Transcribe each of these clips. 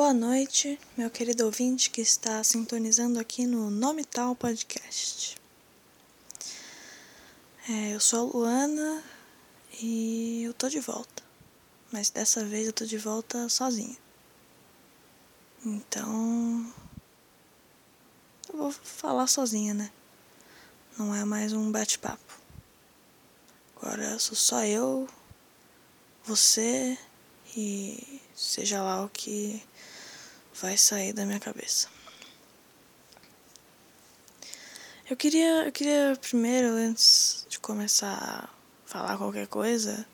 Boa noite, meu querido ouvinte que está sintonizando aqui no Nome Tal Podcast. É, eu sou a Luana e eu tô de volta, mas dessa vez eu tô de volta sozinha. Então. Eu vou falar sozinha, né? Não é mais um bate-papo. Agora sou só eu, você e seja lá o que vai sair da minha cabeça. Eu queria, eu queria primeiro, antes de começar a falar qualquer coisa,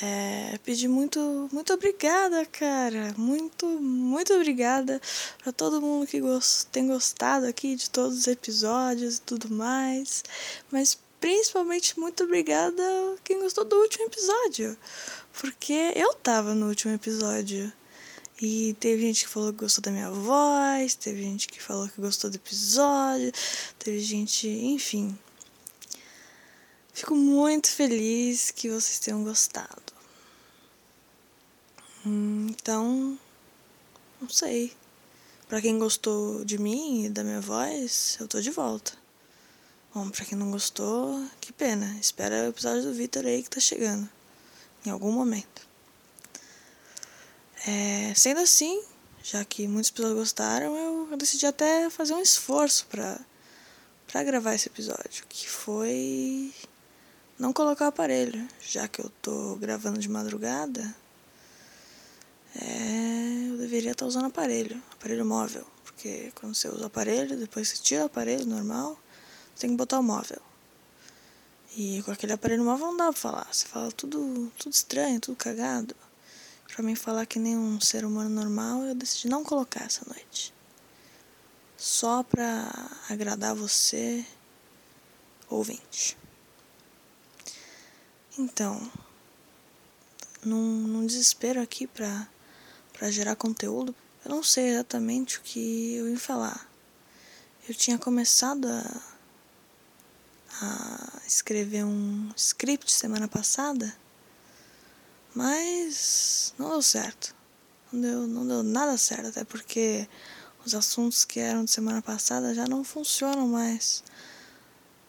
é, pedir muito, muito obrigada, cara. Muito, muito obrigada para todo mundo que gost, tem gostado aqui de todos os episódios e tudo mais. Mas principalmente muito obrigada quem gostou do último episódio. Porque eu tava no último episódio. E teve gente que falou que gostou da minha voz, teve gente que falou que gostou do episódio, teve gente, enfim. Fico muito feliz que vocês tenham gostado. Então, não sei. Para quem gostou de mim e da minha voz, eu tô de volta. Bom, pra quem não gostou, que pena. Espera o episódio do Victor aí que tá chegando. Em algum momento. É, sendo assim, já que muitas pessoas gostaram, eu decidi até fazer um esforço pra, pra gravar esse episódio. Que foi não colocar o aparelho. Já que eu tô gravando de madrugada, é, eu deveria estar tá usando aparelho, aparelho móvel. Porque quando você usa o aparelho, depois você tira o aparelho normal tem que botar o móvel. E com aquele aparelho móvel não dá pra falar. Você fala tudo, tudo estranho, tudo cagado. Pra mim falar que nem um ser humano normal, eu decidi não colocar essa noite. Só pra agradar você, ouvinte. Então, num, num desespero aqui pra, pra gerar conteúdo, eu não sei exatamente o que eu ia falar. Eu tinha começado a a escrever um script semana passada, mas não deu certo. Não deu, não deu nada certo, até porque os assuntos que eram de semana passada já não funcionam mais.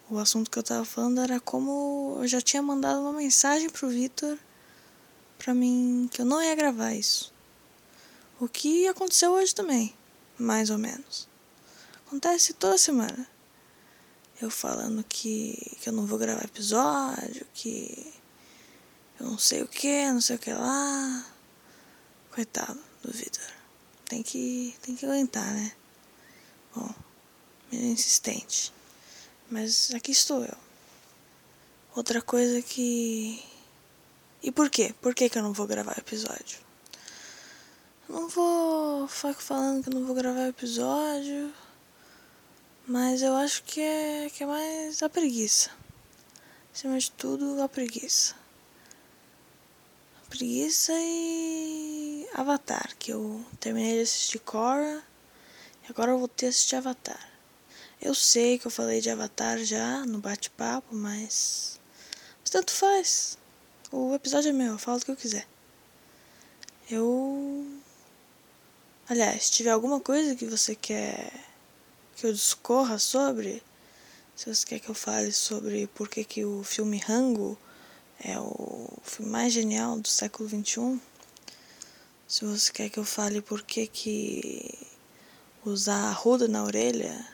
O assunto que eu tava falando era como eu já tinha mandado uma mensagem pro Vitor para mim que eu não ia gravar isso. O que aconteceu hoje também, mais ou menos. Acontece toda semana eu falando que, que eu não vou gravar episódio, que não sei o que, não sei o que lá. Coitado do Vitor. Tem que, tem que aguentar, né? Bom, meio insistente. Mas aqui estou eu. Outra coisa que. E por quê? Por que, que eu não vou gravar episódio? Não vou ficar falando que eu não vou gravar episódio mas eu acho que é, que é mais a preguiça. Acima de tudo, a preguiça. A preguiça e Avatar, que eu terminei de assistir Korra e agora eu vou ter assistir Avatar. Eu sei que eu falei de Avatar já no bate-papo, mas. Mas tanto faz. O episódio é meu, eu falo o que eu quiser. Eu. Aliás, se tiver alguma coisa que você quer que eu discorra sobre, se você quer que eu fale sobre por que, que o filme Rango é o filme mais genial do século XXI, se você quer que eu fale por que, que usar arruda na orelha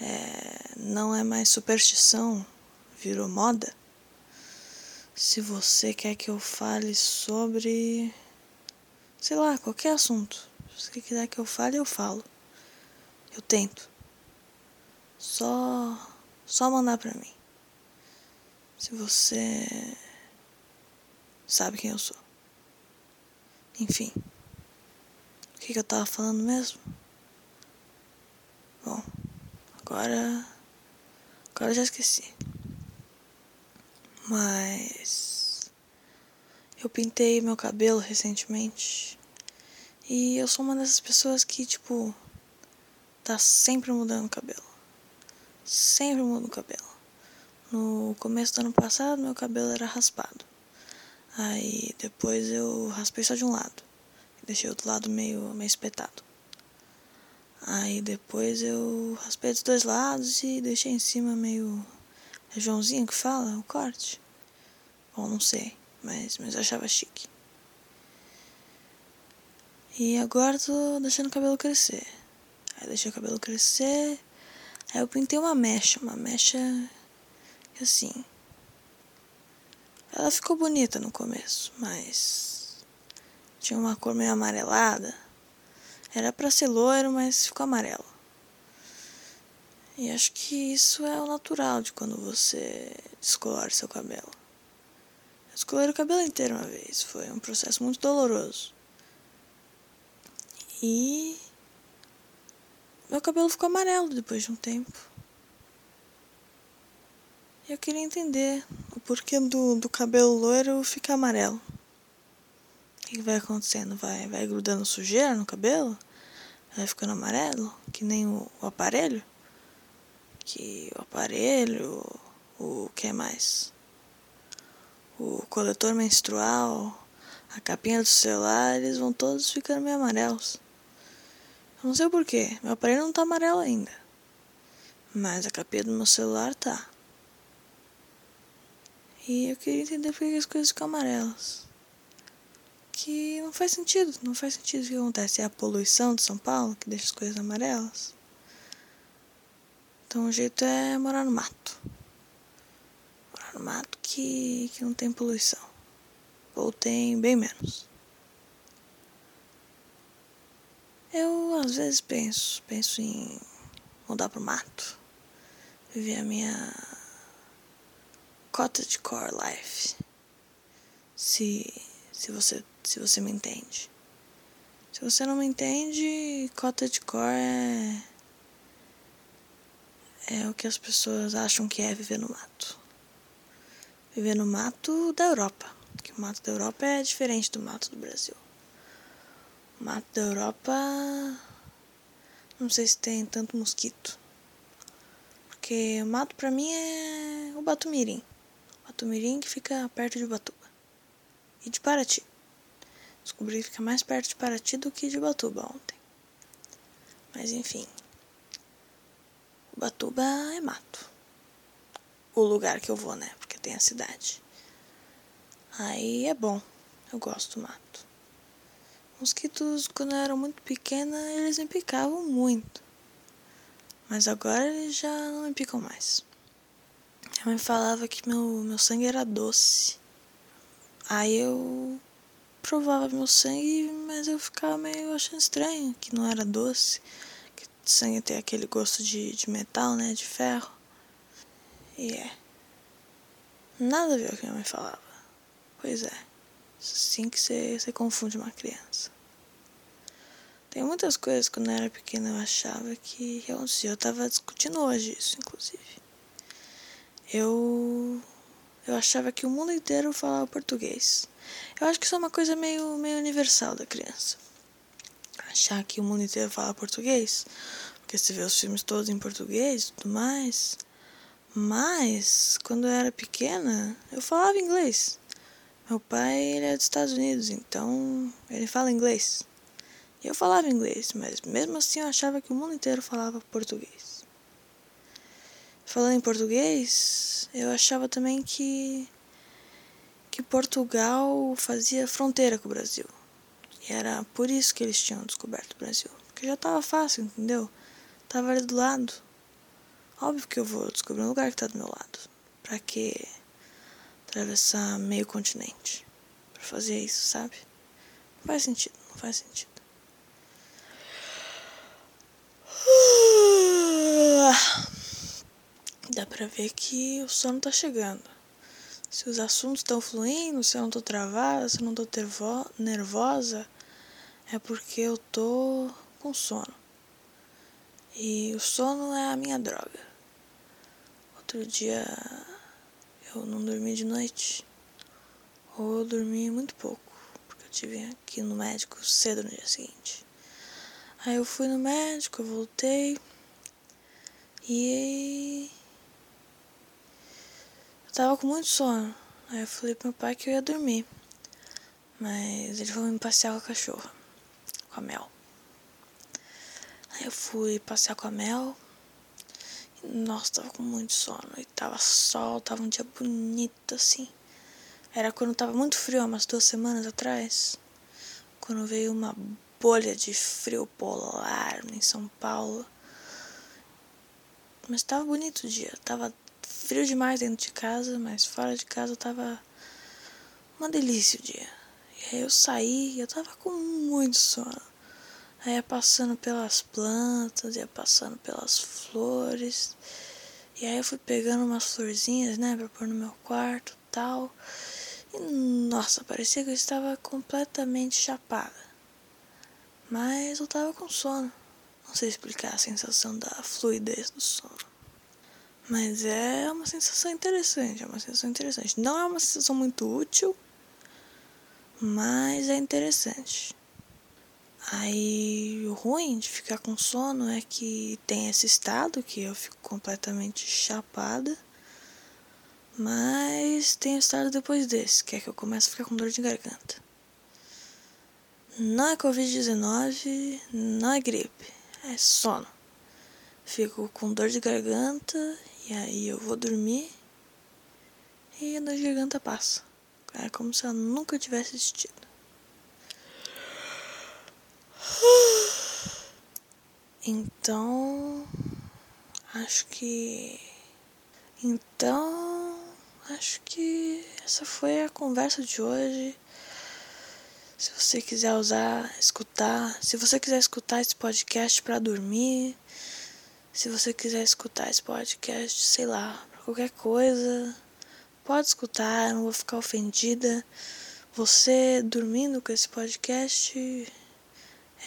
é, não é mais superstição, virou moda, se você quer que eu fale sobre, sei lá, qualquer assunto, se você quiser que eu fale, eu falo. Eu tento. Só só mandar para mim. Se você sabe quem eu sou. Enfim. O que, que eu tava falando mesmo? Bom, agora. Agora eu já esqueci. Mas. Eu pintei meu cabelo recentemente. E eu sou uma dessas pessoas que, tipo, tá sempre mudando o cabelo sempre mudo o cabelo. No começo do ano passado, meu cabelo era raspado. Aí depois eu raspei só de um lado. Deixei o outro lado meio, meio espetado. Aí depois eu raspei dos dois lados e deixei em cima meio. É Joãozinho que fala o corte? Bom, não sei, mas, mas eu achava chique. E agora tô deixando o cabelo crescer. Aí deixei o cabelo crescer. Aí eu pintei uma mecha, uma mecha assim. Ela ficou bonita no começo, mas tinha uma cor meio amarelada. Era para ser loiro, mas ficou amarelo. E acho que isso é o natural de quando você descolore seu cabelo. Eu descolorei o cabelo inteiro uma vez, foi um processo muito doloroso. E meu cabelo ficou amarelo depois de um tempo. Eu queria entender o porquê do, do cabelo loiro ficar amarelo. O que, que vai acontecendo? Vai, vai grudando sujeira no cabelo? Vai ficando amarelo? Que nem o, o aparelho? Que o aparelho, o, o que mais? O coletor menstrual, a capinha do celular, eles vão todos ficando meio amarelos. Eu não sei porquê, meu aparelho não tá amarelo ainda. Mas a capinha do meu celular tá. E eu queria entender por que as coisas ficam amarelas. Que não faz sentido, não faz sentido o que acontece. É a poluição de São Paulo que deixa as coisas amarelas. Então o jeito é morar no mato. Morar no mato que, que não tem poluição. Ou tem bem menos. Eu às vezes penso, penso em mudar pro mato. Viver a minha cottagecore life. Se, se, você, se você me entende. Se você não me entende, cottagecore é, é o que as pessoas acham que é viver no mato. Viver no mato da Europa. Que o mato da Europa é diferente do mato do Brasil. O mato da Europa. Não sei se tem tanto mosquito. Porque o mato pra mim é o Batumirim. Batumirim que fica perto de Ubatuba. E de Paraty. Descobri que fica mais perto de Paraty do que de Ubatuba ontem. Mas enfim. Ubatuba é mato. O lugar que eu vou, né? Porque tem a cidade. Aí é bom. Eu gosto do mato. Mosquitos, quando eu era muito pequena, eles me picavam muito. Mas agora eles já não me picam mais. Minha mãe falava que meu, meu sangue era doce. Aí eu provava meu sangue, mas eu ficava meio achando estranho que não era doce. Que sangue tem aquele gosto de, de metal, né? De ferro. E é. Nada a ver o que minha mãe falava. Pois é. Assim que você, confunde uma criança. Tem muitas coisas que quando eu era pequena eu achava que aconteciam. Eu tava discutindo hoje isso, inclusive eu eu achava que o mundo inteiro falava português. Eu acho que isso é uma coisa meio, meio universal da criança. Achar que o mundo inteiro fala português. Porque você vê os filmes todos em português e tudo mais. Mas, quando eu era pequena, eu falava inglês. Meu pai, ele é dos Estados Unidos, então ele fala inglês. Eu falava inglês, mas mesmo assim eu achava que o mundo inteiro falava português. Falando em português, eu achava também que que Portugal fazia fronteira com o Brasil. E era por isso que eles tinham descoberto o Brasil. Porque já tava fácil, entendeu? Tava ali do lado. Óbvio que eu vou descobrir um lugar que tá do meu lado. Pra que atravessar meio continente? Pra fazer isso, sabe? Não faz sentido, não faz sentido. dá pra ver que o sono tá chegando. Se os assuntos estão fluindo, se eu não tô travada, se eu não tô nervosa, é porque eu tô com sono. E o sono é a minha droga. Outro dia eu não dormi de noite. Ou eu dormi muito pouco, porque eu tive aqui no médico cedo no dia seguinte. Aí eu fui no médico, eu voltei. E eu tava com muito sono. Aí eu falei pro meu pai que eu ia dormir. Mas ele foi me passear com a cachorra. com a Mel. Aí eu fui passear com a Mel. E, nossa, tava com muito sono. E tava sol, tava um dia bonito assim. Era quando tava muito frio, umas duas semanas atrás. Quando veio uma bolha de frio polar em São Paulo. Mas tava bonito o dia. Tava frio demais dentro de casa, mas fora de casa tava uma delícia o dia. E aí eu saí e eu tava com muito sono. Aí ia passando pelas plantas, ia passando pelas flores. E aí eu fui pegando umas florzinhas, né, pra pôr no meu quarto tal. E nossa, parecia que eu estava completamente chapada. Mas eu tava com sono. Não sei explicar a sensação da fluidez do sono. Mas é uma sensação interessante, é uma sensação interessante. Não é uma sensação muito útil, mas é interessante. Aí o ruim de ficar com sono é que tem esse estado que eu fico completamente chapada. Mas tem o estado depois desse, que é que eu começo a ficar com dor de garganta. Não é Covid-19, não é gripe, é sono. Fico com dor de garganta e aí eu vou dormir e a dor de garganta passa. É como se eu nunca tivesse existido. Então, acho que. Então, acho que essa foi a conversa de hoje. Se você quiser usar, escutar, se você quiser escutar esse podcast para dormir, se você quiser escutar esse podcast, sei lá, pra qualquer coisa, pode escutar, não vou ficar ofendida. Você dormindo com esse podcast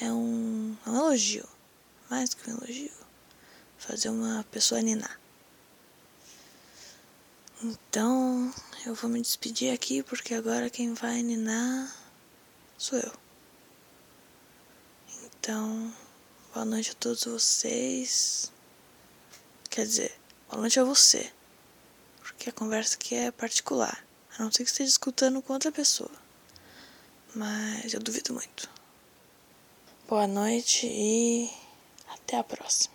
é um, é um elogio, mais do que um elogio. Fazer uma pessoa ninar. Então, eu vou me despedir aqui porque agora quem vai ninar sou eu. Então, boa noite a todos vocês. Quer dizer, boa noite a você porque a conversa aqui é particular, a não ser que esteja escutando com outra pessoa. Mas eu duvido muito. Boa noite e até a próxima.